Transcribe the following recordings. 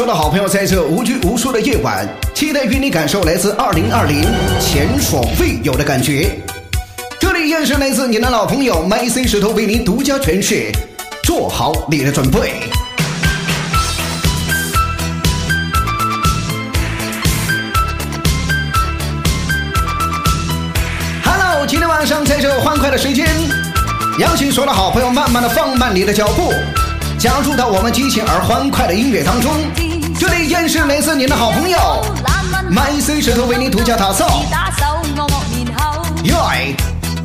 所有的好朋友，在这无拘无束的夜晚，期待与你感受来自2020前所未有的感觉。这里依然是来自你的老朋友 My C 石头为您独家诠释，做好你的准备。Hello，今天晚上在这欢快的时间，邀请所有的好朋友慢慢的放慢你的脚步，加入到我们激情而欢快的音乐当中。这里依然是来自你的好朋友 My C 石头为您独家打造。打手惡惡面口，耶！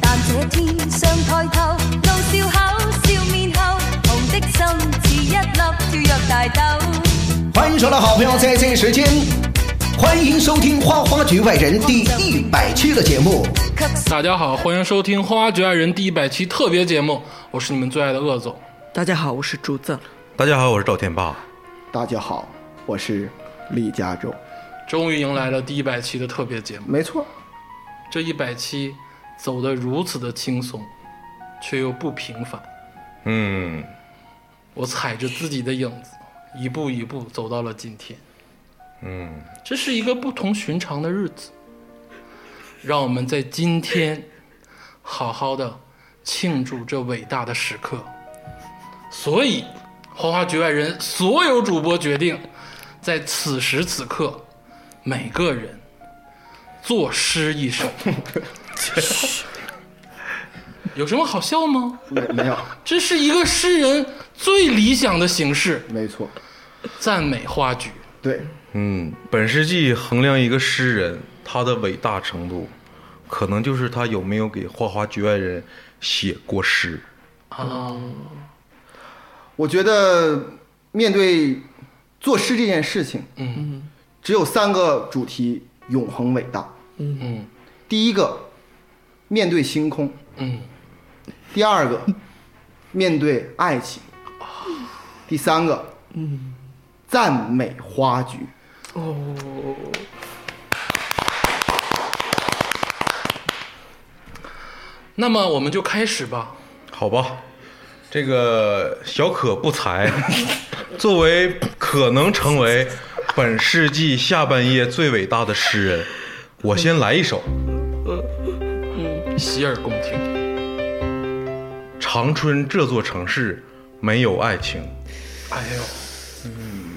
但這天上抬頭，怒笑口，笑面後，紅的心似一粒跳躍大豆。欢迎所有的好朋友在这个时间，欢迎收听《花花局外人》第一百期的节目。大家好，欢迎收听《花花局外人》第一百期特别节目，我是你们最爱的鄂总。大家好，我是竹子。大家好，我是赵天霸。大家好，我是李嘉洲。终于迎来了第一百期的特别节目，没错，这一百期走得如此的轻松，却又不平凡。嗯，我踩着自己的影子，一步一步走到了今天。嗯，这是一个不同寻常的日子，让我们在今天好好的庆祝这伟大的时刻。所以，花花局外人所有主播决定，在此时此刻，每个人作诗一首。有什么好笑吗？没没有，这是一个诗人最理想的形式，没错，赞美花局。对，嗯，本世纪衡量一个诗人他的伟大程度，可能就是他有没有给花花局外人写过诗。啊，我觉得面对作诗这件事情，嗯只有三个主题永恒伟大。嗯嗯第一个，面对星空；嗯，第二个，面对爱情；第三个嗯，赞美花局。那么我们就开始吧。好吧，这个小可不才，作为可能成为本世纪下半叶最伟大的诗人，我先来一首《洗耳恭听。长春这座城市没有爱情》。哎呦，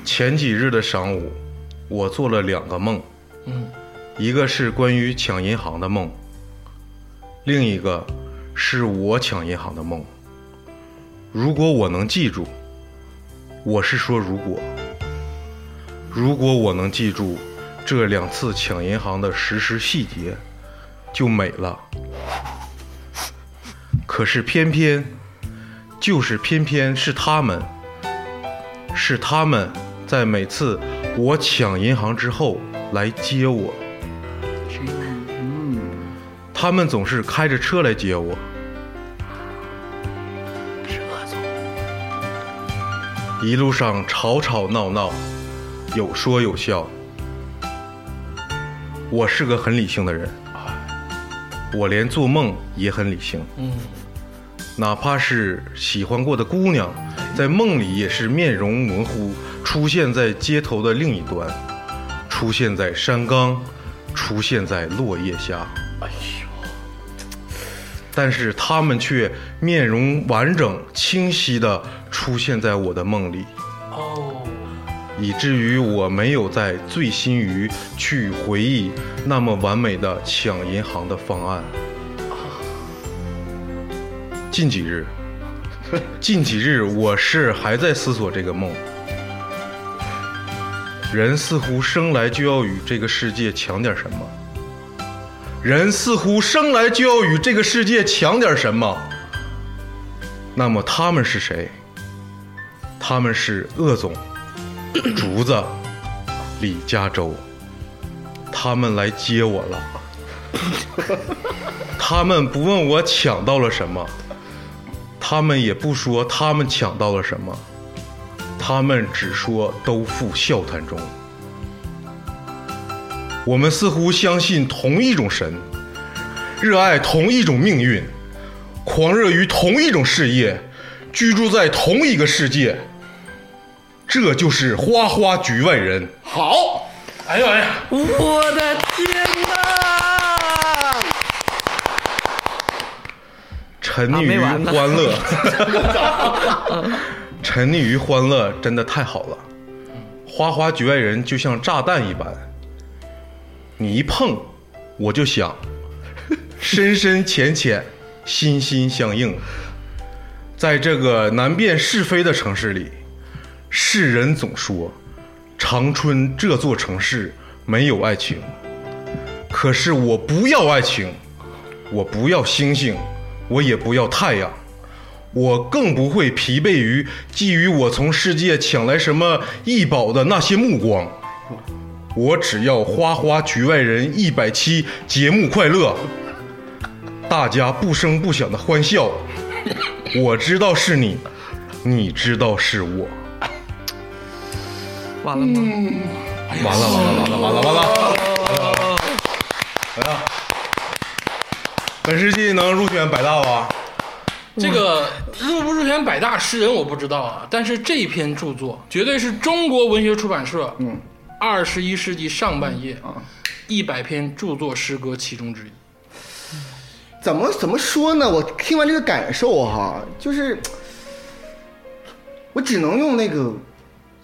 前几日的晌午，我做了两个梦，嗯一个是关于抢银行的梦，另一个是我抢银行的梦。如果我能记住，我是说如果，如果我能记住这两次抢银行的实时细节，就美了。可是偏偏，就是偏偏是他们，是他们在每次我抢银行之后来接我。他们总是开着车来接我。一路上吵吵闹闹，有说有笑。我是个很理性的人，我连做梦也很理性。嗯，哪怕是喜欢过的姑娘，在梦里也是面容模糊，出现在街头的另一端，出现在山岗，出现在落叶下。哎但是他们却面容完整、清晰的出现在我的梦里，哦，以至于我没有在醉心于去回忆那么完美的抢银行的方案。近几日，近几日我是还在思索这个梦。人似乎生来就要与这个世界抢点什么。人似乎生来就要与这个世界抢点什么。那么他们是谁？他们是鄂总、竹子、李嘉洲。他们来接我了。他们不问我抢到了什么，他们也不说他们抢到了什么，他们只说都付笑谈中。我们似乎相信同一种神，热爱同一种命运，狂热于同一种事业，居住在同一个世界。这就是花花局外人。好，哎呦哎呀，我的天哪！沉溺于欢乐，沉溺于欢乐真的太好了。花花局外人就像炸弹一般，你一碰，我就想，深深浅浅，心心相印。在这个难辨是非的城市里，世人总说长春这座城市没有爱情，可是我不要爱情，我不要星星，我也不要太阳，我更不会疲惫于觊觎我从世界抢来什么异宝的那些目光。我只要花花局外人一百期节目快乐，大家不声不响的欢笑。我知道是你，你知道是我。完了吗？完了完了完了完了完了！哎呀，本世纪能入选百大吧？这个入不入选百大诗人我不知道啊，但是这篇著作绝对是中国文学出版社嗯二十一世纪上半叶啊，一百篇著作诗歌其中之一。怎么怎么说呢？我听完这个感受哈，就是我只能用那个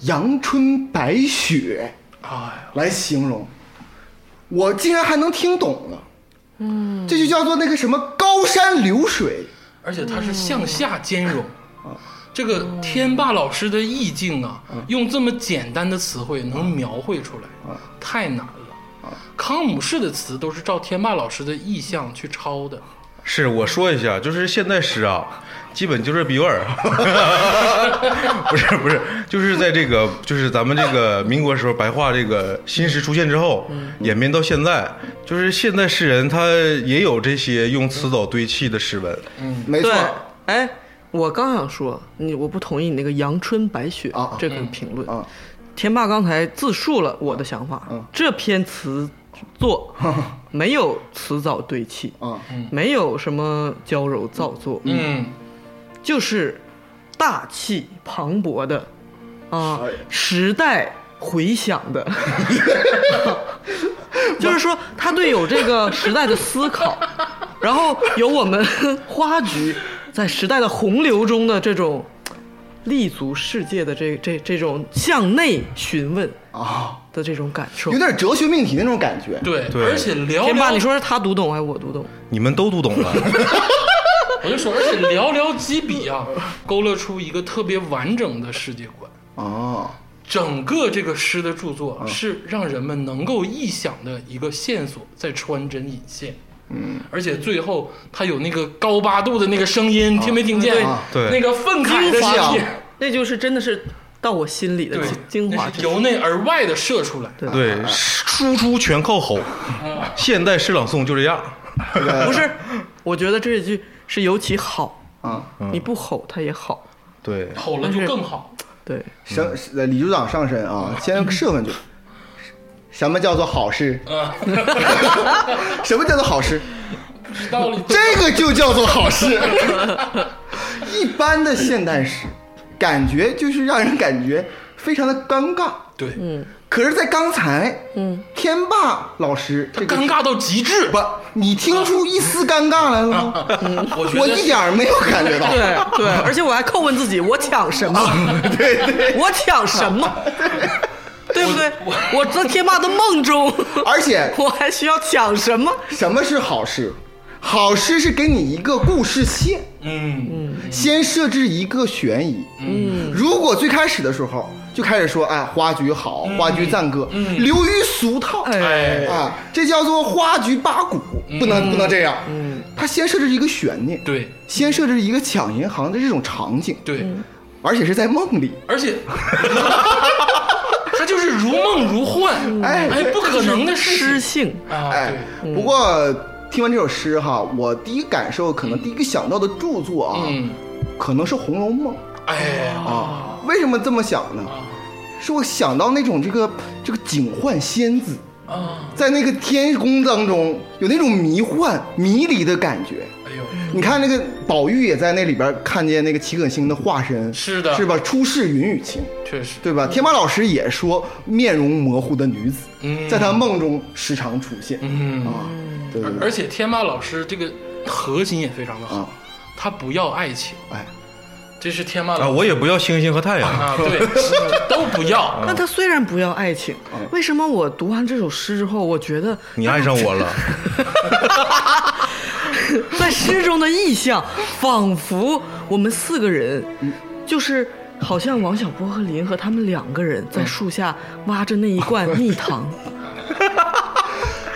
阳春白雪啊，来形容，我竟然还能听懂了。嗯，这就叫做那个什么高山流水。而且它是向下兼容。这个天霸老师的意境啊，用这么简单的词汇能描绘出来，太难了。康姆士的词都是照天霸老师的意象去抄的。是我说一下，就是现代诗啊，基本就是比尔，不是不是，就是在这个就是咱们这个民国时候白话这个新诗出现之后，演变到现在，就是现代诗人他也有这些用词藻堆砌的诗文，嗯。没错，哎，我刚想说你，我不同意你那个阳春白雪啊这个评论。啊，天霸刚才自述了我的想法，嗯。这篇词作 没有词藻堆砌，啊，没有什么娇柔造作，嗯，就是大气磅礴的啊哎，时代回响的，就是说他对有这个时代的思考，然后有我们 花局在时代的洪流中的这种立足世界的这这这种向内询问啊，的这种感受有。点哲学命题那种感觉。对，对而且寥天霸，你，说是他读懂还是我读懂？你们都读懂了，我就说，而且寥寥几笔啊，勾勒出一个特别完整的世界观。啊，整个这个诗的著作是让人们能够臆想的一个线索，在穿针引线。嗯，而且最后他有那个高八度的那个声音，听没听见？啊对。那个愤慨的精华声音，那就是真的是到我心里的精，精华由内而外的射出来。对。对，输出全靠吼，现代诗朗诵就这样，不是，我觉得这一句是尤其好，啊，你不吼他也好。对，吼了就更好。对，升呃李组长上身啊，先 设问句，什么叫做好事？啊，什么叫做好事？道理这个就叫做好事。一般的现代诗，感觉就是让人感觉非常的尴尬。对，可是，在刚才，嗯，天霸老师这个尴尬到极致。不，你听出一丝尴尬来了吗？我一点没有感觉到。对对，而且我还叩问自己，我抢什么？对对，我抢什么？对不对？我在 天霸的梦中，而且 我还需要抢什么？什么是好诗？好诗是给你一个故事线，嗯。嗯，先设置一个悬疑。嗯，如果最开始的时候就开始说，哎，花菊好，花菊赞歌，流于俗套，哎，啊，这叫做花菊八股，不能不能这样。嗯，他先设置一个悬念，对。先设置一个抢银行的这种场景，对，而且是在梦里。而且他就是如梦如幻，哎哎，不可能的事情诗性，啊！哎，不过听完这首诗哈，我第一感受可能第一个想到的著作啊，嗯，可能是《红楼梦》哎，啊。为什么这么想呢？是我想到那种这个这个警幻仙子啊，在那个天宫当中有那种迷幻迷离的感觉。哎呦，你看那个宝玉也在那里边看见那个齐可星的化身，是的。是吧？出世云雨情，确实，对吧？天马老师也说面容模糊的女子，嗯。在他梦中时常出现、嗯，啊，对对对，而且天马老师这个核心也非常的好啊，他不要爱情，哎，这是天马啊，老师我也不要星星和太阳。啊，对，都不要。那他虽然不要爱情，为什么我读完这首诗之后，我觉得你爱上我了，在诗中的意象，仿佛我们四个人，就是好像王小波和林和他们两个人在树下挖着那一罐蜜糖。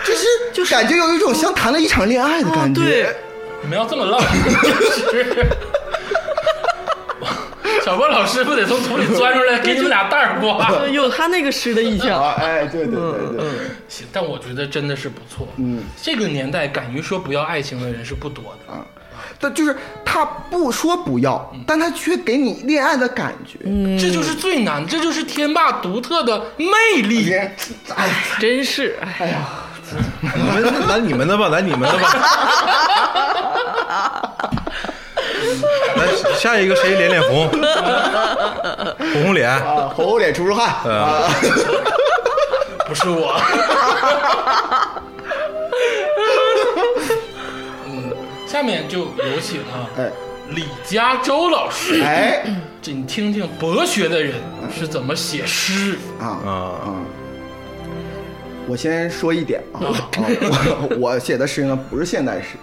就 是就是感觉有一种像谈了一场恋爱的感觉。啊对你们要这么浪，就是小波老师不得从土里钻出来给你们俩袋儿瓜？呃 有他那个诗的意象。啊，哎，对对对对，行，但我觉得真的是不错。嗯，这个年代敢于说不要爱情的人是不多的。啊，但就是他不说不要，但他却给你恋爱的感觉。嗯，这就是最难，这就是天霸独特的魅力。哎，真是，哎呀，你们来你们的吧，来你们的吧。来下一个谁脸脸红，红红脸，啊，红红脸出出汗啊，不是我。嗯，下面就有请啊，哎。李嘉洲老师，哎。这你听听博学的人是怎么写诗。啊啊，啊！我先说一点啊，啊 我我写的诗呢不是现代诗，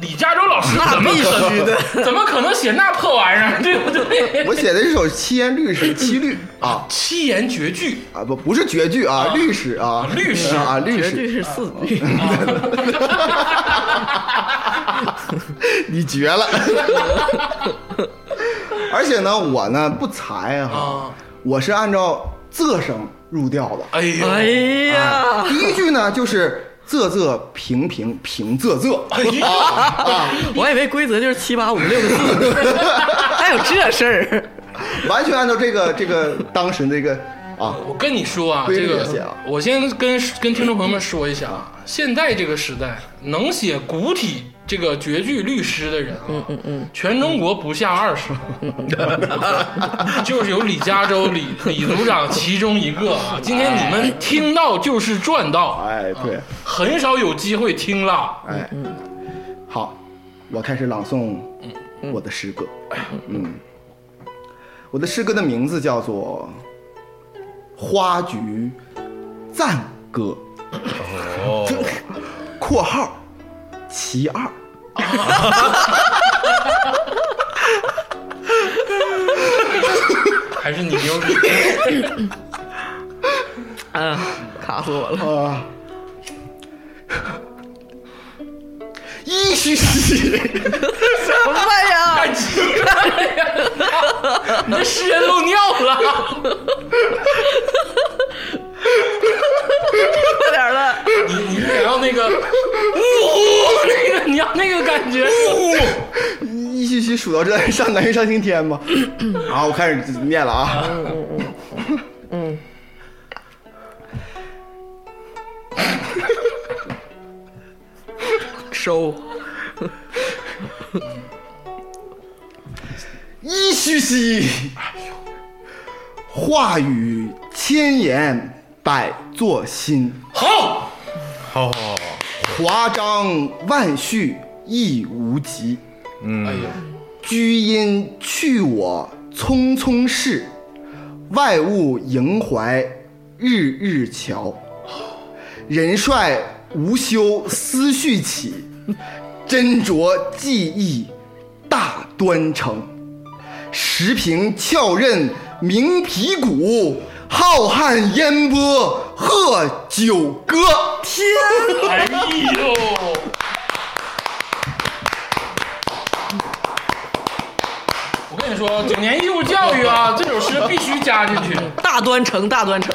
李嘉洲老师怎么可能？怎么可能写那破玩意儿？对不对？我写的是首七言律诗，七律啊七言绝句，啊不不是绝句啊，律诗啊，律诗啊律诗，绝对是四句。你绝了！而且呢，我呢不才哈啊，我是按照仄声入调的。哎呀，哎呀，第一句呢就是仄仄平平平仄仄，我以为规则就是七八五六个字，还有这事儿。完全按照这个这个当时那个啊，我跟你说啊，这个我先跟跟听众朋友们说一下啊，现在这个时代能写古体这个绝句律诗的人啊，嗯嗯嗯，全中国不下二十。个，就是有李嘉洲李李组长其中一个啊。今天你们听到就是赚到，哎对，很少有机会听了。哎，好，我开始朗诵我的诗歌。嗯，我的诗歌的名字叫做《花菊赞歌。哦，》（括号其二）。还是你牛逼，嗯，卡死我了。啊，一嘘嘘，什么呀？太急了呀！你这诗人漏尿了。快点了！你你是想要那个，呜，那个你要那个感觉，呜，一嘘嘘数到这上南云上青天吗？好，我开始念了啊嗯。收。一嘘嘘，话语千言百作新，好，好好好，华章万绪亦无极。哎嗯，呀，居因去我匆匆事，外物萦怀日日瞧。人帅无休思绪起，斟酌技艺大端成。时平翘刃鸣皮鼓，浩瀚烟波贺九歌。天，哎呦，我跟你说，九年义务教育啊，这首诗必须加进去，大端成，大端成。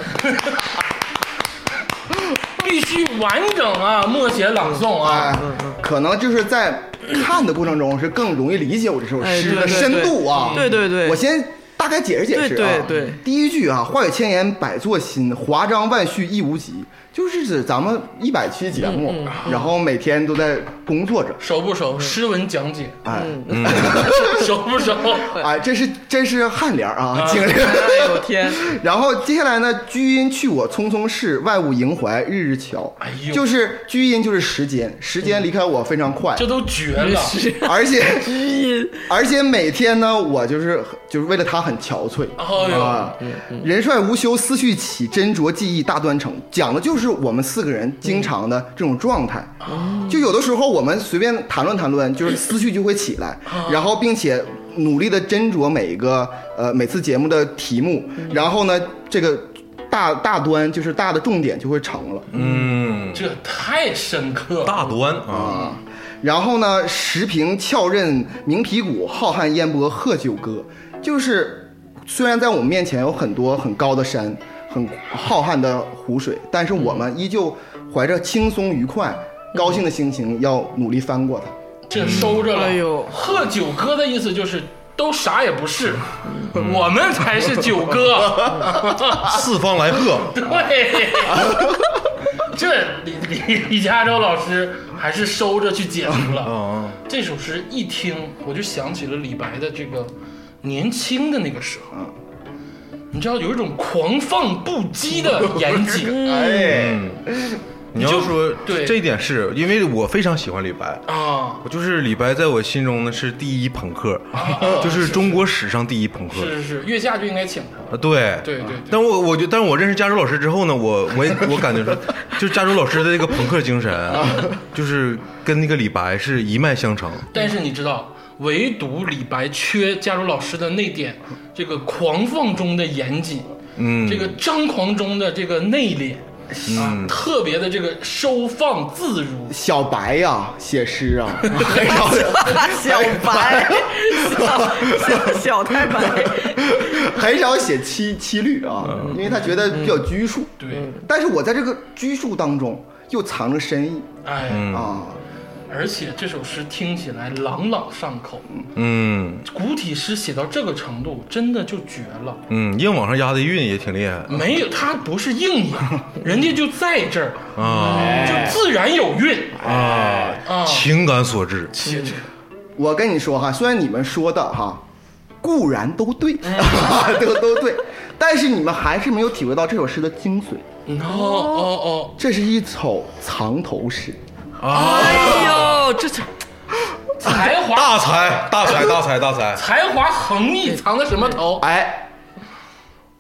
必须完整啊，默写朗诵哎啊。，可能就是在看的过程中是更容易理解我这首哎诗的深度啊。对对对我先大概解释解释啊。对对对第一句啊，话语千言百作新，华章万绪亦无极，就是指咱们一百期节目，然后每天都在工作着。熟不熟？诗文讲解，哎，熟不熟？哎，这是这是颔联儿啊，经历。哎呦天，然后接下来呢，居因去我匆匆逝，外物萦怀日日瞧。哎呦就是居因就是时间，时间离开我非常快，这都绝了！而且居因而且每天呢，我就是就是为了他很憔悴。哎呦，啊，人帅无休，思绪起，斟酌记忆大端成，讲的就是我们四个人经常的这种状态。就有的时候我们随便谈论谈论，就是思绪就会起来，然后并且努力的斟酌每一个呃每次节目的题目，然后呢，这个大大端就是大的重点就会成了。嗯，这太深刻了。大端啊，然后呢，石屏翘刃鸣皮鼓，浩瀚烟波贺九歌。就是虽然在我们面前有很多很高的山，很浩瀚的湖水，但是我们依旧怀着轻松愉快、高兴的心情，要努力翻过它。这收着了。哎呦贺九哥的意思就是都啥也不是，我们才是九哥。四方来贺，对，这李李李嘉洲老师还是收着去解读了。啊，这首诗一听，我就想起了李白的这个年轻的那个时候。你知道有一种狂放不羁的严谨。哎，你要说对。这一点是因为我非常喜欢李白。啊，我就是李白，在我心中呢是第一朋克，就是中国史上第一朋克。是是是，月下就应该请他。啊，对。对对对。但我我就，但是我认识加州老师之后呢，我我也我感觉说，就是加州老师的这个朋克精神，啊。就是跟那个李白是一脉相承。但是你知道，唯独李白缺加入老师的那点，这个狂放中的严谨，嗯，这个张狂中的这个内敛，啊，特别的这个收放自如。小白呀，写诗啊，很 少小白，小小小太白，很少写七七律啊，因为他觉得比较拘束。对，但是我在这个拘束当中又藏着深意。哎，啊。而且这首诗听起来朗朗上口，嗯。古体诗写到这个程度，真的就绝了。嗯，硬往上压的韵也挺厉害。没有，他不是硬压，人家就在这儿，啊。就自然有韵。啊，啊。情感所致。我跟你说哈，虽然你们说的哈固然都对，嗯。都都对，但是你们还是没有体会到这首诗的精髓。哦哦。这是一首藏头诗，哎呦，这这哦，才华大才，大才，大才，大才。才华横溢，藏的什么头？哎，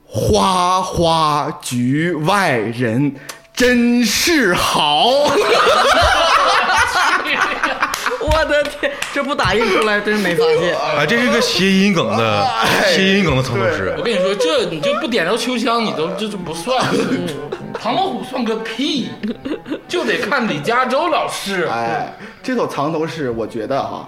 花花局外人真是好。我的天，这不打印出来真没发现。哎，这是个谐音梗的谐音梗的藏头诗我。跟你说，这你就不点着秋香，你都这这不算。唐老虎算个屁，就得看李嘉洲老师。哎，这首藏头诗，我觉得哈，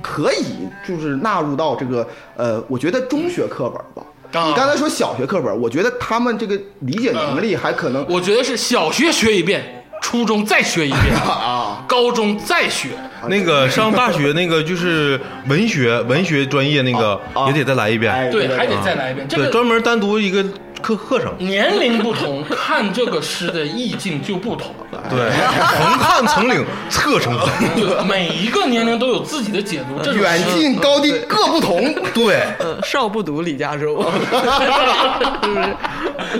可以就是纳入到这个呃，我觉得中学课本吧。啊你刚才说小学课本，我觉得他们这个理解能力还可能我觉得是小学学一遍，初中再学一遍，啊，高中再学。那个 上大学那个就是文学 文学专业那个啊也得再来一遍，哎对，还得啊再来一遍。这对，个专门单独一个课课程。年龄不同，看这个诗的意境就不同。对，横看成岭侧成峰。对，每一个年龄都有自己的解读。这远近高低各不同。对，呃，少不读李嘉洲，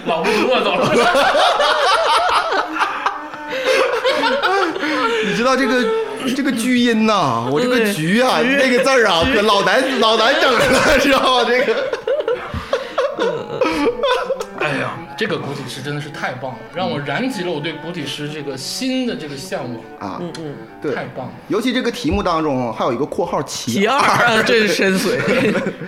老不读我走了。知道这个 这个巨音呐、我这个局啊，那个字儿啊，可老难老难整了，知道吗？这个。哎呀，这个古体诗真的是太棒了，让我燃起了我对古体诗这个新的这个向往，啊，嗯对。太，棒了。尤其这个题目当中还有一个括号其其二啊，真是深 邃，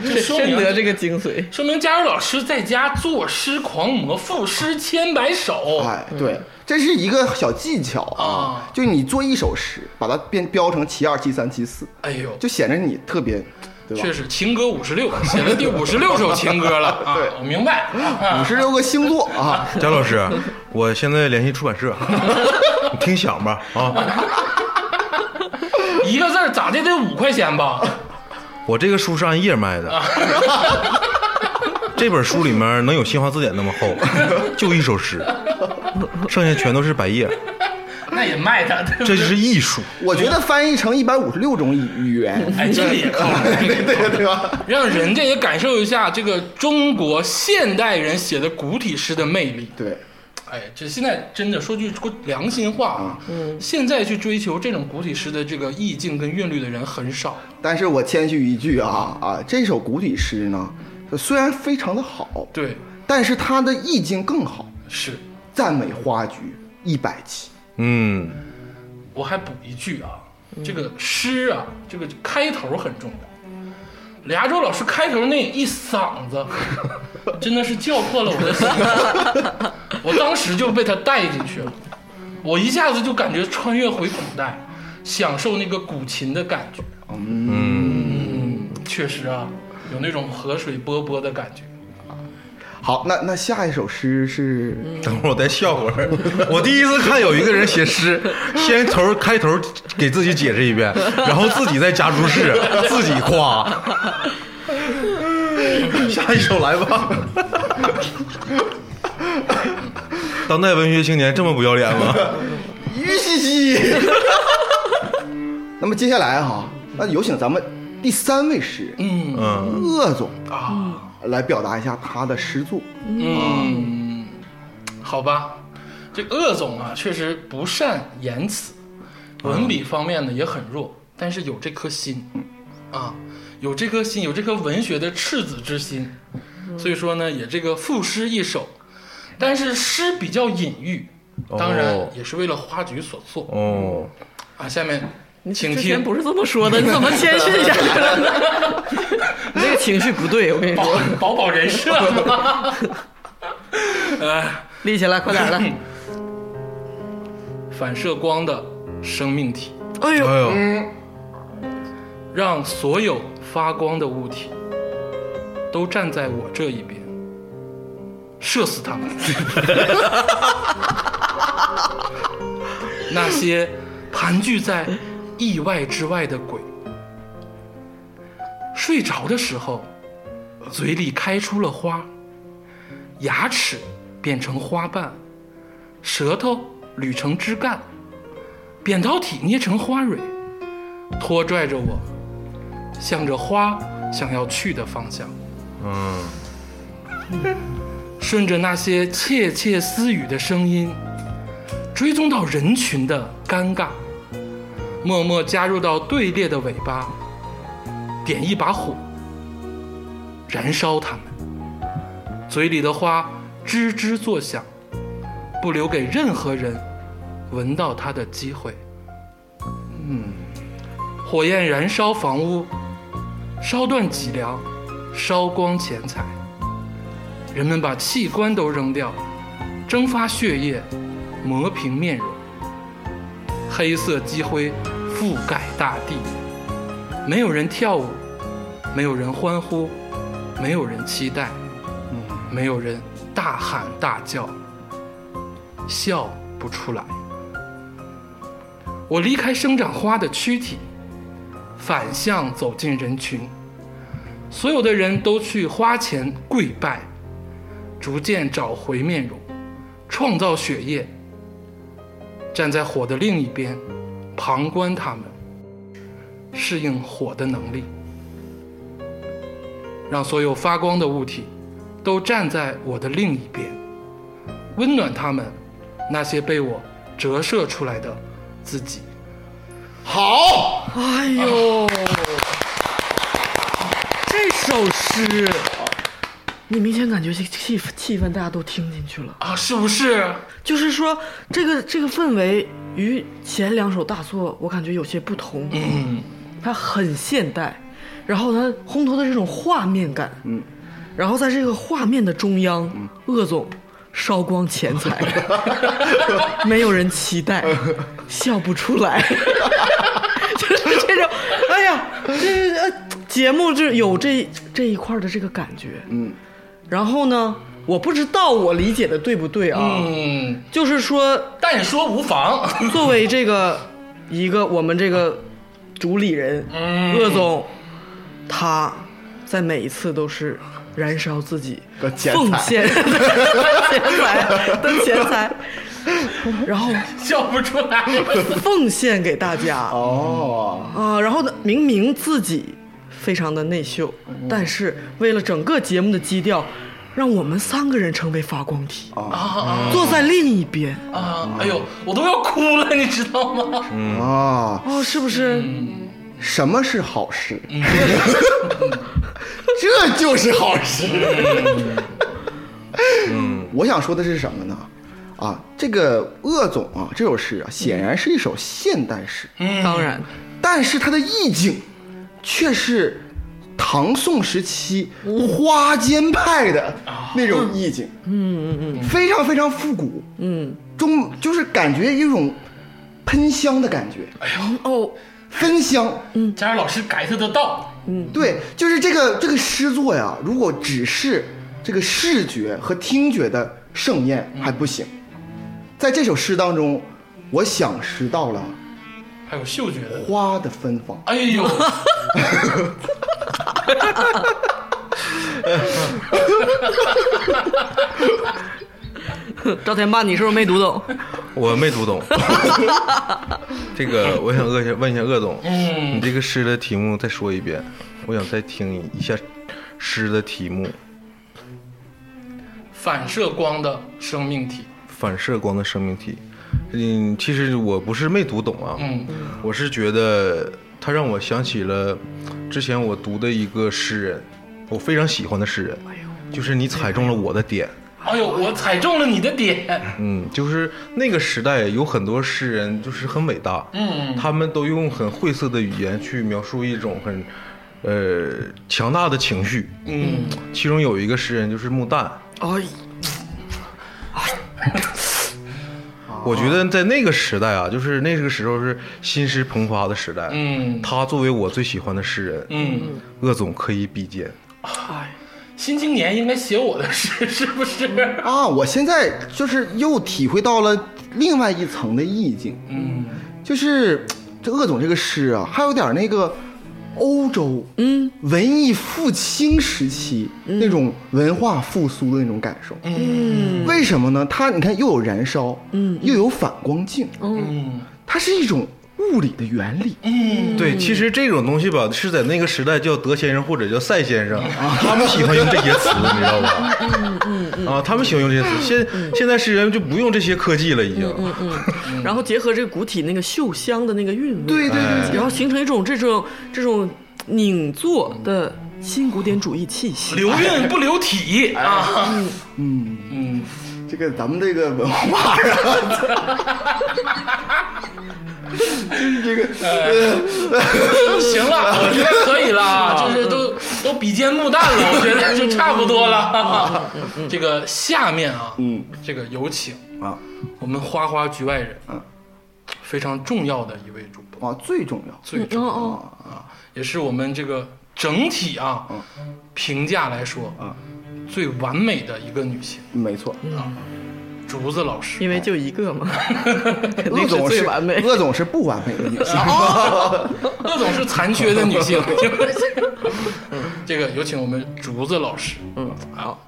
这说明深得这个精髓。说明佳茹老师在家作诗狂魔，赋诗千百首。哎，对，这是一个小技巧啊啊，就你做一首诗，把它变标成其二、其三、其四，哎呦，就显得你特别，对吧确？实情歌五十六，写了第五十六首情歌了 啊！我明白啊五十六个星座啊，贾老师，我现在联系出版社，你听响吧啊！一个字儿咋的得五块钱吧？我这个书是按页卖的，这本书里面能有新华字典那么厚，就一首诗。剩下全都是百叶，那也卖它，对不对这是艺术。我觉得翻译成一百五十六种语语言，哎，这个也靠谱，这个也靠谱对吧？让人家也感受一下这个中国现代人写的古体诗的魅力。对，哎，这现在真的说句良心话啊，现在去追求这种古体诗的这个意境跟韵律的人很少。但是我谦虚一句啊啊，这首古体诗呢，虽然非常的好，对，但是它的意境更好，是。赞美花菊一百期。嗯，我还补一句啊，这个诗啊，这个开头很重要。李亚洲老师开头那一嗓子，真的是叫破了我的心，我当时就被他带进去了，我一下子就感觉穿越回古代，享受那个古琴的感觉。嗯，确实啊，有那种河水波波的感觉。好，那那下一首诗是等会儿我再笑会儿。我第一次看有一个人写诗，先头开头给自己解释一遍，然后自己再加注释，自己夸。下一首来吧。当代文学青年这么不要脸吗？于西西。那么接下来哈，那有请咱们第三位诗人嗯。嗯，鄂总啊，来表达一下他的诗作。嗯，好吧，这个鄂总啊，确实不善言辞，文笔方面呢也很弱，但是有这颗心，啊，有这颗心，有这颗文学的赤子之心，所以说呢，也这个赋诗一首，但是诗比较隐喻，当然哦也是为了花局所作。哦，啊。下面请之前不是这么说的，你怎么谦逊下去了呢？你这个情绪不对，我跟你保说，保保人设嘛。哎。立起来，快点的。反射光的生命体，哎呦，哎呦，让所有发光的物体都站在我这一边，射死他们。那些盘踞在意外之外的鬼，睡着的时候，嘴里开出了花，牙齿变成花瓣，舌头捋成枝干，扁桃体捏成花蕊，拖拽着我，向着花想要去的方向。嗯，顺着那些窃窃私语的声音，追踪到人群的尴尬，默默加入到队列的尾巴，点一把火，燃烧它们。嘴里的花吱吱作响，不留给任何人闻到它的机会。嗯，火焰燃烧房屋，烧断脊梁，烧光钱财。人们把器官都扔掉，蒸发血液，磨平面容。黑色积灰覆盖大地，没有人跳舞，没有人欢呼，没有人期待，没有人大喊大叫，笑不出来。我离开生长花的躯体，反向走进人群，所有的人都去花前跪拜。逐渐找回面容，创造血液。站在火的另一边，旁观他们，适应火的能力，让所有发光的物体都站在我的另一边，温暖他们那些被我折射出来的自己。好，哎呦，这首诗，你明显感觉这气氛气氛大家都听进去了。啊，是不是？就是说，这个这个氛围与前两首大作，我感觉有些不同。嗯，它很现代，然后它烘托的这种画面感，嗯，然后在这个画面的中央，鄂总烧光钱财，没有人期待，笑不出来，就是这种，哎呀，这呃节目就有这这一块的这个感觉，嗯，然后呢，我不知道我理解的对不对啊，嗯，就是说但说无妨。作为这个一个我们这个主理人，嗯鄂总，他在每一次都是燃烧自己奉献 钱财的钱财，然后笑不出来。奉献给大家哦，啊。然后呢，明明自己非常的内秀，但是为了整个节目的基调，让我们三个人成为发光体，啊坐在另一边。啊！哎呦，我都要哭了，你知道吗？啊，哦，是不是？什么是好事？这就是好事。嗯，我想说的是什么呢？啊，这个鄂总啊，这首诗啊，显然是一首现代诗，当然，但是它的意境却是唐宋时期花间派的那种意境。嗯嗯嗯，非常非常复古。嗯，中就是感觉一种喷香的感觉，哎呦。哦，喷香。佳儿老师 get 得到，嗯。对，就是这个这个诗作呀，如果只是这个视觉和听觉的盛宴还不行，在这首诗当中，我想识到了还有嗅觉的。花的芬芳。哎呦，赵天霸，你是不是没读懂？我没读懂。这个我想问一下，问一下鄂总，嗯你这个诗的题目再说一遍，我想再听一下诗的题目。反射光的生命体。反射光的生命体。嗯，其实我不是没读懂啊，嗯我是觉得他让我想起了之前我读的一个诗人，我非常喜欢的诗人，就是你踩中了我的点。哎呦，我踩中了你的点。嗯，就是那个时代有很多诗人就是很伟大，嗯他们都用很晦涩的语言去描述一种很呃强大的情绪。嗯，其中有一个诗人就是穆旦，哎，我觉得在那个时代啊，就是那个时候是新诗蓬发的时代。嗯他作为我最喜欢的诗人，嗯，鄂总可以比肩。哎，新青年应该写我的诗，是不是？啊，我现在就是又体会到了另外一层的意境，嗯就是这鄂总这个诗啊，还有点那个欧洲嗯。文艺复兴时期那种文化复苏的那种感受。嗯。为什么呢？它你看又有燃烧，嗯，又有反光镜，嗯。它是一种物理的原理。嗯，对，其实这种东西吧，是在那个时代叫德先生或者叫赛先生，他们喜欢用这些词，你知道吧？嗯嗯嗯啊，他们喜欢用这些词。现现在诗人就不用这些科技了，已经。嗯嗯然后结合这个古体那个嗅香的那个韵味，对对对哎然后形成一种这种这种拧作的新古典主义气息。留韵不留体啊。嗯，嗯，这个咱们这个文化啊，就 是这个行了，我觉得可以了，就是都都比肩木旦了，我觉得就差不多了。这个下面啊，嗯。这个有请啊。我们花花局外人，嗯，非常重要的一位主播，啊最重要。最重要哦啊，也是我们这个整体啊评价来说啊最完美的一个女性，没错。竹子老师。因为就一个嘛，鄂总是最完美。鄂总是不完美的女性。鄂总是残缺的女性。这个有请我们竹子老师。嗯，好。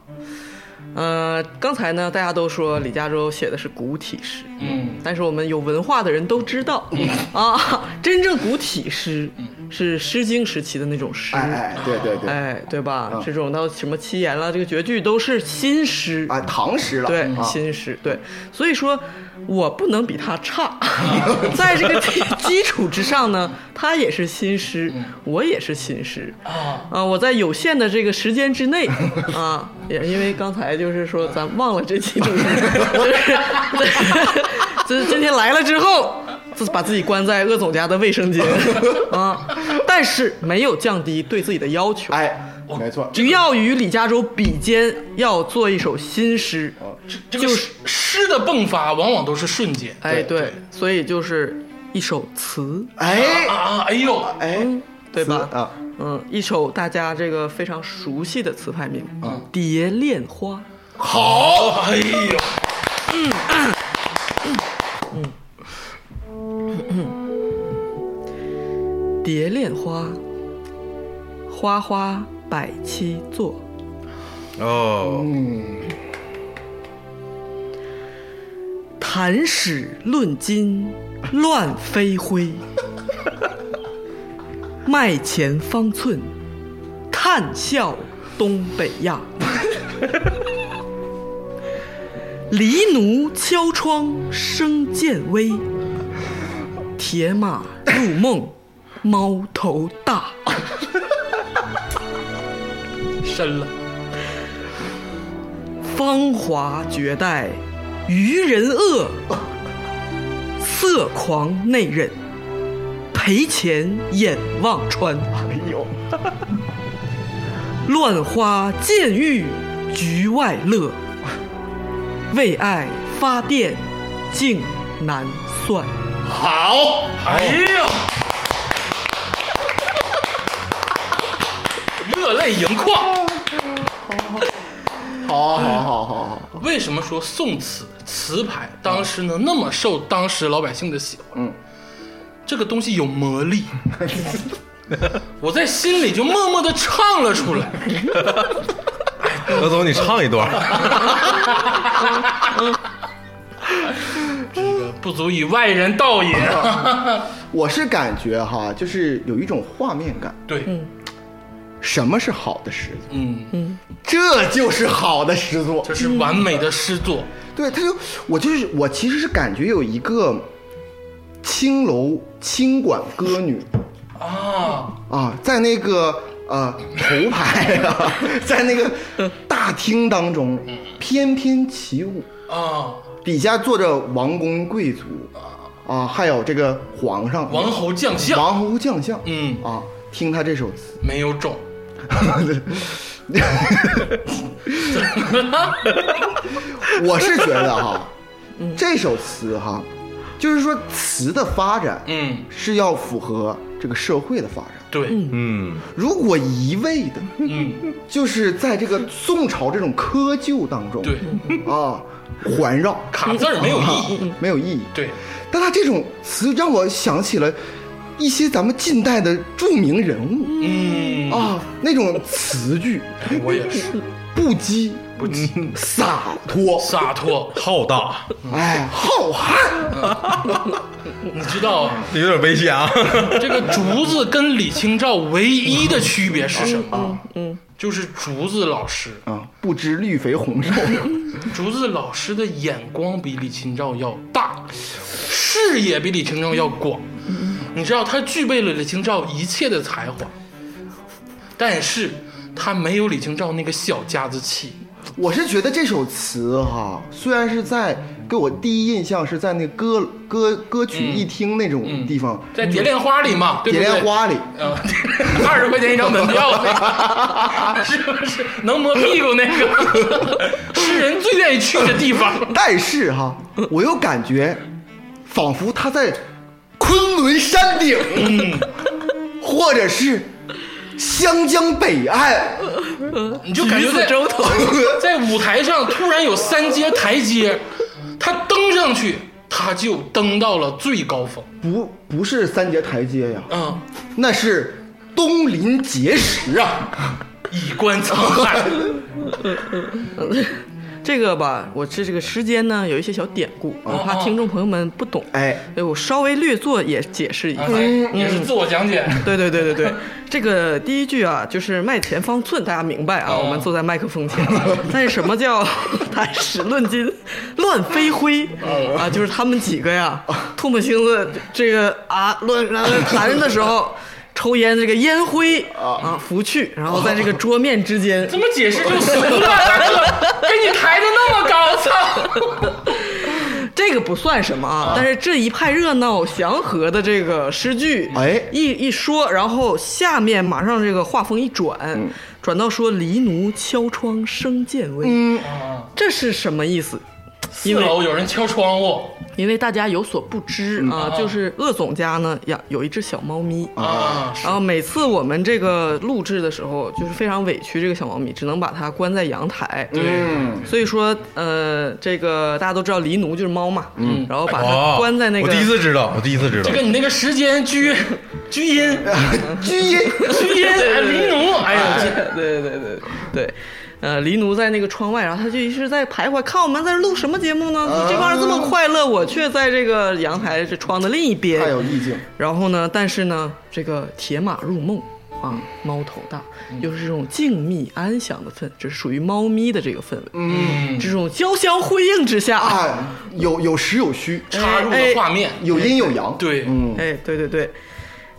呃，刚才呢，大家都说李嘉洲写的是古体诗，嗯。但是我们有文化的人都知道，啊，真正古体诗是《诗经》时期的那种诗，哎哎，对对对，哎对吧？嗯。这种到什么七言了，这个绝句都是新诗，啊，唐诗了，对，啊。新诗，对，所以说我不能比他差，在这个基基础之上呢，他也是新师，我也是新师啊，啊，我在有限的这个时间之内 啊，也因为刚才就是说咱忘了这期主题，就是就是今天来了之后。自把自己关在鄂总家的卫生间。啊，但是没有降低对自己的要求，哎，没错，只要与李嘉洲比肩，要做一首新诗。这个诗诗的迸发往往都是瞬间。哎，对，所以就是一首词，哎啊，哎呦，哎，对吧？啊，嗯，一首大家这个非常熟悉的词牌名，《蝶恋花》。好，哎呦，嗯蝶恋花，花花百七座，哦，谈史论今乱飞灰，麦前方寸叹笑东北亚。黎奴敲窗声渐微，铁马入梦猫头大。深了，芳华绝代愚人恶，色狂内忍赔钱眼望穿。哎呦，乱花渐欲局外乐，为爱发电竟难算。好，哎呦，热泪盈眶。好好好好好，为什么说宋词词牌当时能那么受当时老百姓的喜欢？嗯，这个东西有魔力，我在心里就默默的唱了出来。何总，你唱一段。这个不足以外人道也。我是感觉哈，就是有一种画面感。对，什么是好的诗作？嗯。嗯，这就是好的诗作。这是完美的诗作。对，他就我就是我其实是感觉有一个青楼清管歌女。啊，啊，在那个呃头牌啊，在那个大厅当中翩翩起舞，啊，底下坐着王公贵族。啊，还有这个皇上、王侯将相，王侯将相，嗯，啊，听他这首词，没有种。我是觉得哈，这首词哈，就是说词的发展，嗯，是要符合这个社会的发展。对，嗯，如果一味的，嗯，就是在这个宋朝这种窠臼当中，对，啊，环绕。卡字儿没有意义。没有意义。对，但他这种词让我想起了一些咱们近代的著名人物嗯，啊，那种词句 我也是不羁、不羁洒脱，洒脱。浩大，哎，浩瀚。你知道啊 有点危险啊。这个竹子跟李清照唯一的区别是什么？嗯，就是竹子老师，啊，不知绿肥红瘦，竹子老师的眼光比李清照要大，视野比李清照要广。你知道他具备了李清照一切的才华，但是他没有李清照那个小家子气。我是觉得这首词哈，虽然是在给我第一印象是在那歌歌歌曲一听那种地方，在蝶恋花里嘛，蝶恋？花里，嗯，二十块钱一张门票，那 个是不是能摸屁股那个？诗人最愿意去的地方。但是哈，我又感觉仿佛他在昆仑山顶，或者是湘江北岸，你就感觉在头 在舞台上突然有三阶台阶，他登上去，他就登到了最高峰。不不是三节台阶呀，嗯，那是东临碣石啊。以观沧海。这个吧，我这这个时间呢有一些小典故，我怕听众朋友们不懂，哎，所以我稍微略作也解释一下。也是自我讲解。对对对对对，这个第一句啊，就是麦前方寸，大家明白啊？我们坐在麦克风前，但是什么叫 谈史论今乱飞灰啊？就是他们几个呀，唾沫星子这个啊乱然后谈的时候。抽烟，这个烟灰啊。拂去，然后在这个桌面之间，怎么解释就俗了，大哥，给你抬的那么高，操！这个不算什么啊，但是这一派热闹祥和的这个诗句，哎。一一说，然后下面马上这个画风一转，转到说黎奴敲窗声渐微，嗯，这是什么意思？四楼有人敲窗户因为大家有所不知啊，啊就是鄂总家呢养有一只小猫咪。啊，然后每次我们这个录制的时候，就是非常委屈这个小猫咪，只能把它关在阳台。嗯，所以说，呃，这个大家都知道狸奴就是猫嘛，嗯，然后把它哦关在那个，我第一次知道，我第一次知道这。跟你那个时间居居音居音，居音 哎黎奴，哎呦，这对对对对对，呃，黎奴在那个窗外，然后他就一直在徘徊，看我们在这录什么节目呢？这帮人这么快乐，我却在这个阳台这窗的另一边。太有意境。然后呢，但是呢，这个铁马入梦啊，猫头大，又是这种静谧安详的氛，这是属于猫咪的这个氛围。嗯，这种交相辉映之下，啊，有有实有虚，插入的画面，有阴有阳。对，嗯，哎，对对对。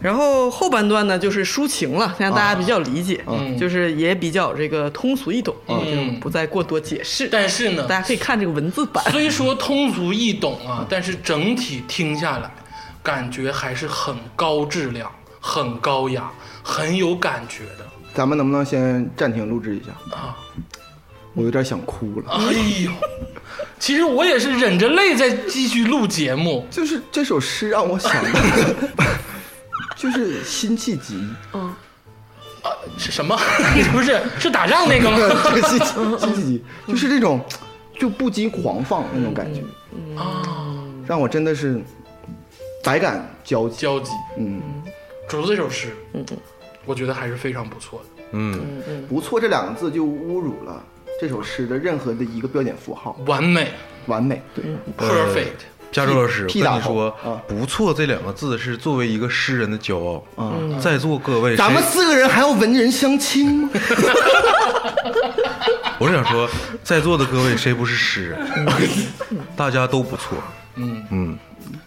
然后后半段呢，就是抒情了，让大家比较理解，嗯就是也比较这个通俗易懂，嗯就不再过多解释。但是呢，大家可以看这个文字版。虽说通俗易懂啊，但是整体听下来，感觉还是很高质量、很高雅、很有感觉的咱们能不能先暂停录制一下？啊！我有点想哭了。哎呦，其实我也是忍着泪在继续录节目。就是这首诗让我想到，就是辛弃疾，是什么？不是，是打仗那个吗？这个辛弃辛弃疾，就是这种就不羁狂放那种感觉，啊，让我真的是百感交集。交集。嗯，主这首诗，嗯我觉得还是非常不错的，嗯，不错这两个字就侮辱了这首诗的任何的一个标点符号，完美完美。对，，perfect。加州老师，跟你说啊，不错这两个字是作为一个诗人的骄傲。嗯，在座各位，咱们四个人还要文人相亲吗？我是想说，在座的各位谁不是诗人？大家都不错。嗯，嗯，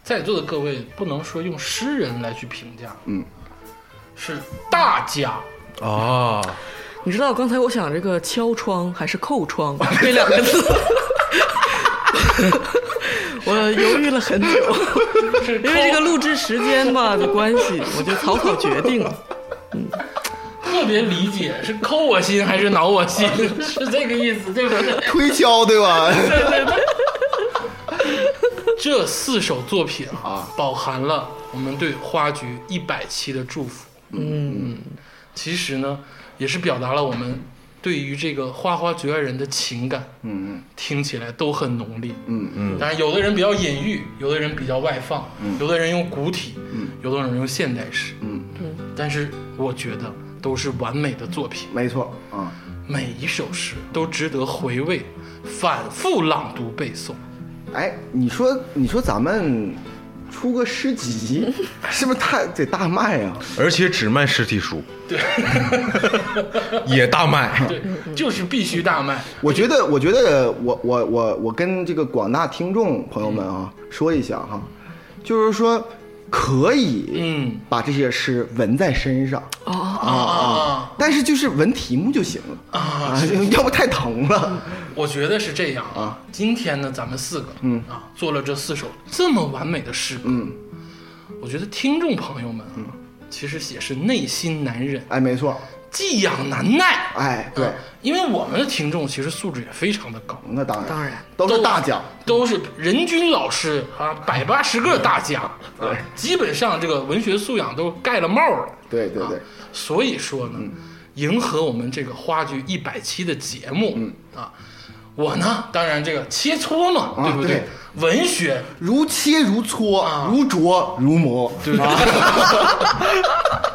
在座的各位不能说用诗人来去评价，嗯，是大家。啊，你知道刚才我想这个敲窗还是扣窗 这两个字，我犹豫了很久，因为这个录制时间吧的 关系，我就草草决定了。嗯特别理解，是抠我心还是挠我心？是这个意思，对不对？推敲对吧？这四首作品啊啊，饱含了我们对花局一百期的祝福。嗯，其实呢，也是表达了我们对于这个花花局外人的情感，嗯嗯听起来都很浓烈。嗯嗯但是，有的人比较隐喻，有的人比较外放，有的人用古体，嗯有的人用现代诗。嗯嗯，但是我觉得都是完美的作品，没错啊。每一首诗都值得回味、反复朗读背诵。哎，你说你说咱们出个诗集，是不是太得大卖啊？而且只卖实体书，对，也大卖。对，就是必须大卖。我觉得，我觉得我我我我跟这个广大听众朋友们啊说一下哈，就是说可以嗯。把这些诗纹在身上。啊，啊啊。但是就是纹题目就行了。啊！啊，要不太疼了。我觉得是这样啊。今天呢，咱们四个嗯。啊做了这四首这么完美的诗歌，嗯，我觉得听众朋友们啊，其实也是内心难忍，哎，没错，寄养难耐。哎，对。啊，因为我们的听众其实素质也非常的高，那当然。当然。都是大奖。都是人均老师啊，百八十个大奖，啊，基本上这个文学素养都盖了帽了。对对对。啊，所以说呢，迎合我们这个话剧一百期的节目，嗯。啊，我呢，当然这个切磋嘛，对不对？文学。如切如磋，啊。如琢如磨。对。啊，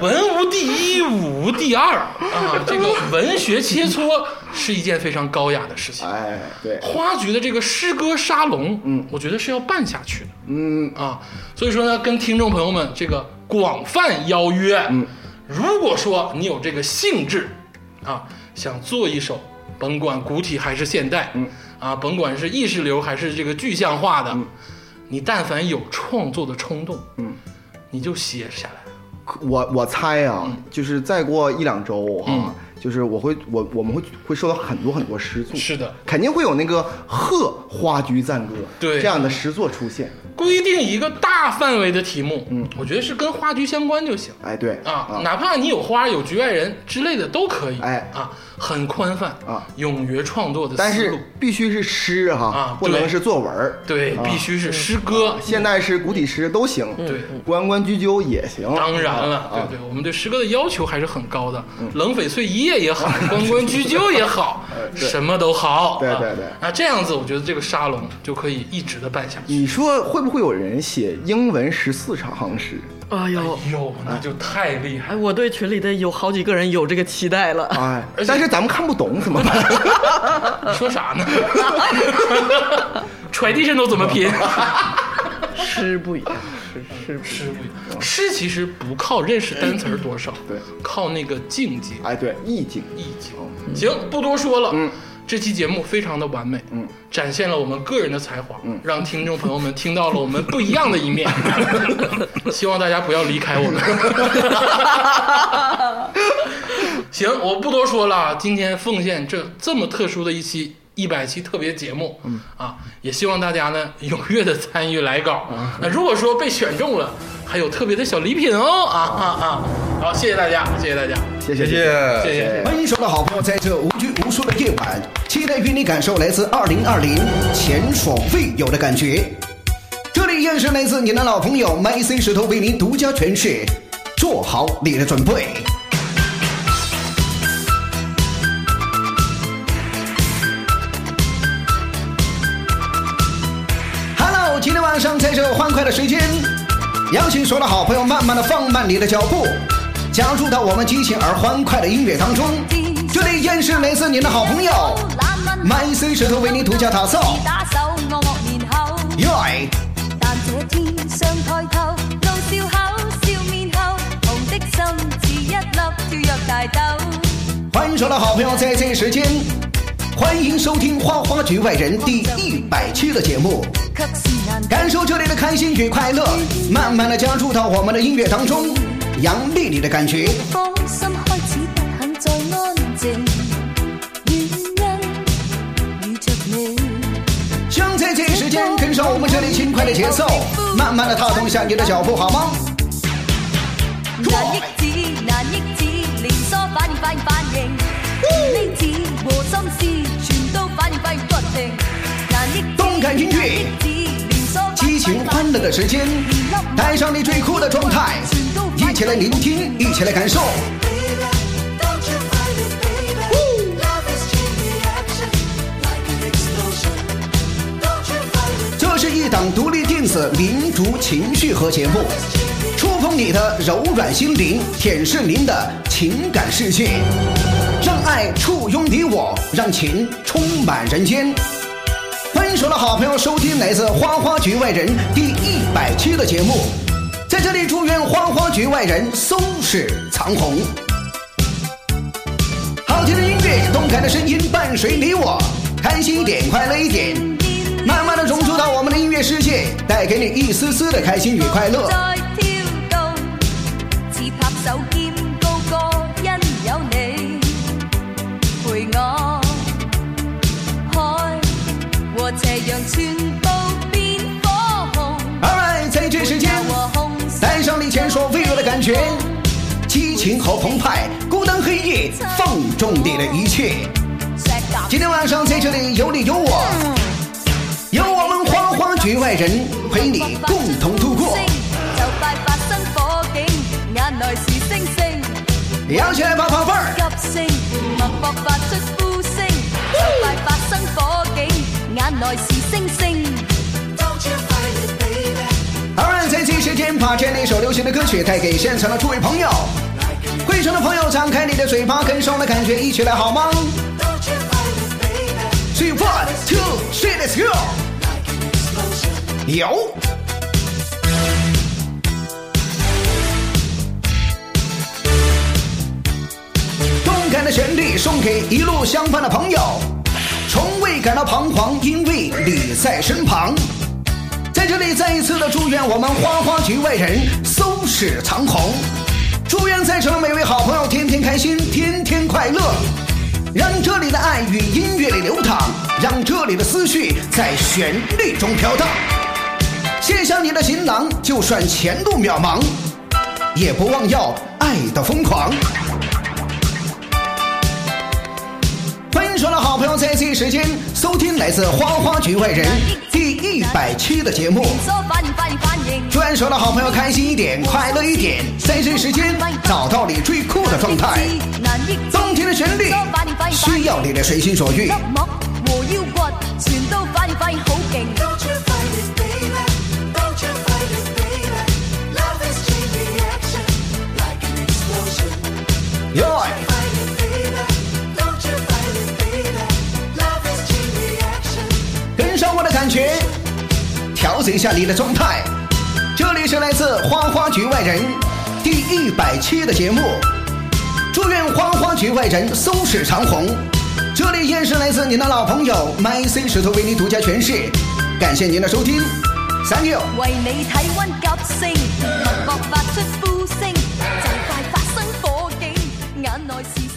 文无第一，武无第二啊，这个 文学切磋是一件非常高雅的事情。哎，对，花局的这个诗歌沙龙，嗯，我觉得是要办下去的。嗯，啊，所以说呢，跟听众朋友们这个广泛邀约，嗯，如果说你有这个兴致，啊，想做一首，甭管古体还是现代，嗯，啊，甭管是意识流还是这个具象化的，你但凡有创作的冲动，嗯，你就写下来，我我猜啊，就是再过一两周哈、嗯。就是我会我我们会会收到很多很多诗作，是的，肯定会有那个贺花居赞歌对。这样的诗作出现。规定一个大范围的题目，嗯，我觉得是跟话剧相关就行。哎，对。啊，哪怕你有花有局外人之类的都可以，哎。啊，很宽泛啊，勇于创作的但思路。是，必须是诗哈，啊不能是作文。对，啊。必须是诗歌，现代诗、古体诗都行，对，关关雎鸠也行。当然了，啊。对对，我们对诗歌的要求还是很高的，冷翡翠一夜也好，关关雎鸠也好，什么都好，啊。对对。对那，这样子我觉得这个沙龙就可以一直的办下去。你说会不会有人写英文十四行诗？哎呦，哟，那就太厉害哎，我对群里的有好几个人有这个期待了。哎，但是咱们看不懂怎么办？你 说啥呢？揣地上都怎么拼？诗不一样，诗诗不一诗不一样，诗其实不靠认识单词儿多少，对，靠那个境界、哎，对，意境，意境。行，不多说了。嗯。这期节目非常的完美，嗯，展现了我们个人的才华，嗯，让听众朋友们听到了我们不一样的一面。希望大家不要离开我们。行，我不多说了，今天奉献这这么特殊的一期一百期特别节目，嗯啊，也希望大家呢 踊跃的参与来稿。那如果说被选中了，还有特别的小礼品哦，啊啊啊！好，谢谢大家，谢谢大家，谢谢谢谢谢谢。欢迎所有的好朋友，在这无拘无束的夜晚，期待与你感受来自二零二零前所未有的感觉。这里依然是来自你的老朋友 My C 石头为您独家诠释，做好你的准备。上在这欢快的时间，邀请所有的好朋友慢慢的放慢你的脚步，加入到我们激情而欢快的音乐当中。这里依然是来自您的好朋友 My C 石头为您独家打造。打手惡惡面口。耶！但這天上抬頭，怒笑口，笑面後，紅的心似一粒跳躍大豆。欢迎所有的好朋友在这时間，欢迎收听《花花局外人》第一百期的节目，感受这里的开心与快乐，慢慢的加入到我们的音乐当中，杨丽丽的感覺。芳心開始不肯再安靜，原因遇着你。希望在這時間跟上我们这里轻快的节奏，慢慢的踏动一下你的脚步，好吗？難抑止，難抑止，連鎖反應反應反應，呢子和心思全都反應反應不停，難抑止，動感音樂難抑止，連鎖反應激情欢乐的时间，带上你最酷的状态，一起来聆听，一起来感受。这是一档独立电子民族情绪和节目，触碰你的柔软心灵，舔舐您的情感世界，让爱簇拥你我，让情充满人间。欢迎所有的好朋友收听来自《花花局外人》第一百期的节目，在这里祝愿花花局外人收视长虹。好听的音乐，动感的声音伴随你我，开心一点，快乐一点，慢慢的融入到我们的音乐世界，带给你一丝丝的开心与快乐。手兼高歌，因有你陪我，海和斜阳全部变火红。Alright，在這時間，帶上你前所未有的感觉，激情和澎湃，孤单黑夜放纵你的一切。今天晚上在这里有你有我，有我们花花局外人陪你共同度過。星，搖起來吧，寶貝兒！急聲脈搏發出呼聲，就快發生火警，眼內是星星。这时间把这样一首流行的歌曲带给现场的诸位朋友。会场的朋友，张开你的嘴巴，跟上我的感觉，一起来好吗？Three, one, two, three, let's go！有。的旋律送给一路相伴的朋友，从未感到彷徨，因为你在身旁。在这里再一次的祝愿我们花花局外人收视长虹，祝愿在场的每位好朋友天天开心，天天快乐，让这里的爱与音乐里流淌，让这里的思绪在旋律中飘荡。卸下你的行囊，就算前路渺茫，也不忘要爱的疯狂。专属的好朋友，C C 时间，收听来自花花局外人第一百期的节目。专属的好朋友，开心一点快乐 funny funny funny so funny 需要你的随心所欲。Yo! yeah 感觉，调整一下你的状态。这里是来自花花局外人第一百期的节目，祝愿花花局外人收视长虹。这里依然是来自您的老朋友 MC 石头为您独家诠释，感谢您的收听，Thank you。为你体温急升，脉搏发出呼声，就快发生火警，眼内是。